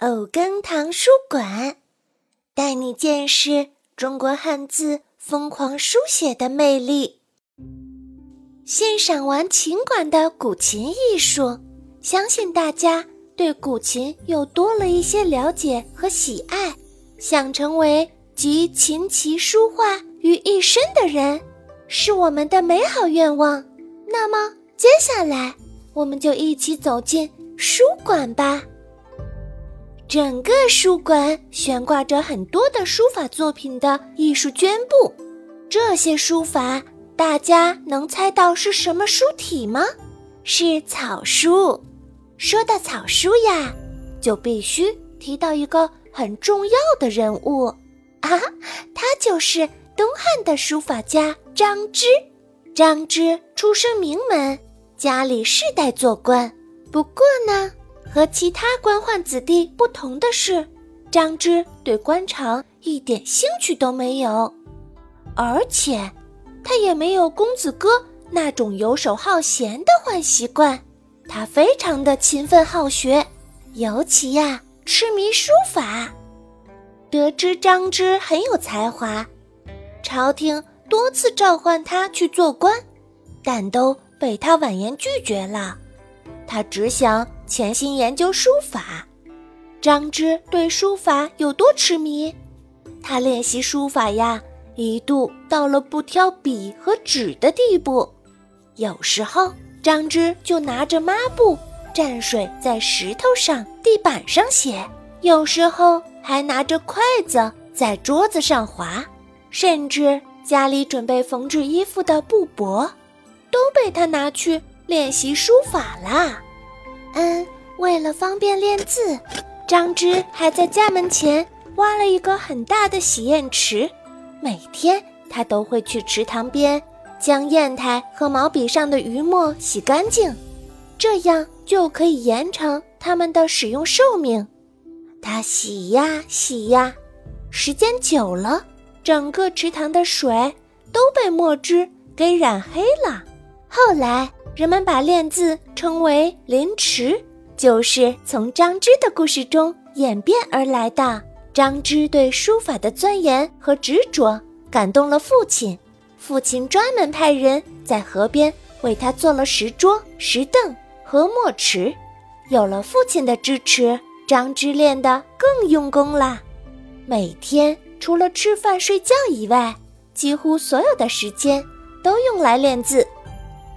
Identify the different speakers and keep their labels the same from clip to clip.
Speaker 1: 藕根堂书馆，带你见识中国汉字疯狂书写的魅力。欣赏完琴馆的古琴艺术，相信大家对古琴又多了一些了解和喜爱。想成为集琴棋书画于一身的人，是我们的美好愿望。那么，接下来我们就一起走进书馆吧。整个书馆悬挂着很多的书法作品的艺术绢布，这些书法大家能猜到是什么书体吗？是草书。说到草书呀，就必须提到一个很重要的人物啊，他就是东汉的书法家张芝。张芝出身名门，家里世代做官，不过呢。和其他官宦子弟不同的是，张芝对官场一点兴趣都没有，而且他也没有公子哥那种游手好闲的坏习惯。他非常的勤奋好学，尤其呀痴迷书法。得知张芝很有才华，朝廷多次召唤他去做官，但都被他婉言拒绝了。他只想。潜心研究书法，张芝对书法有多痴迷？他练习书法呀，一度到了不挑笔和纸的地步。有时候，张芝就拿着抹布蘸水在石头上、地板上写；有时候还拿着筷子在桌子上划，甚至家里准备缝制衣服的布帛，都被他拿去练习书法啦。嗯，为了方便练字，张芝还在家门前挖了一个很大的洗砚池。每天，他都会去池塘边将砚台和毛笔上的余墨洗干净，这样就可以延长它们的使用寿命。他洗呀洗呀，时间久了，整个池塘的水都被墨汁给染黑了。后来。人们把练字称为“临池”，就是从张芝的故事中演变而来的。张芝对书法的钻研和执着感动了父亲，父亲专门派人在河边为他做了石桌、石凳和墨池。有了父亲的支持，张芝练得更用功啦。每天除了吃饭睡觉以外，几乎所有的时间都用来练字。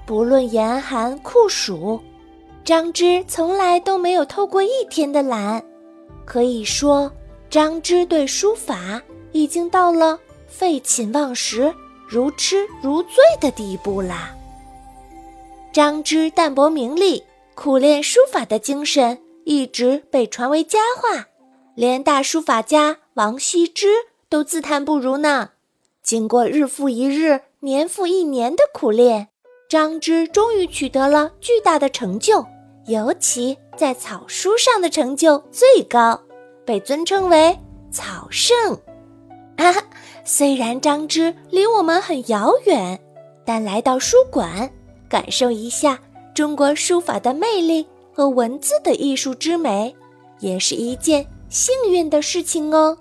Speaker 1: 不论严寒酷暑，张芝从来都没有偷过一天的懒。可以说，张芝对书法已经到了废寝忘食、如痴如醉的地步啦。张芝淡泊名利、苦练书法的精神一直被传为佳话，连大书法家王羲之都自叹不如呢。经过日复一日、年复一年的苦练。张芝终于取得了巨大的成就，尤其在草书上的成就最高，被尊称为草圣。啊，虽然张芝离我们很遥远，但来到书馆，感受一下中国书法的魅力和文字的艺术之美，也是一件幸运的事情哦。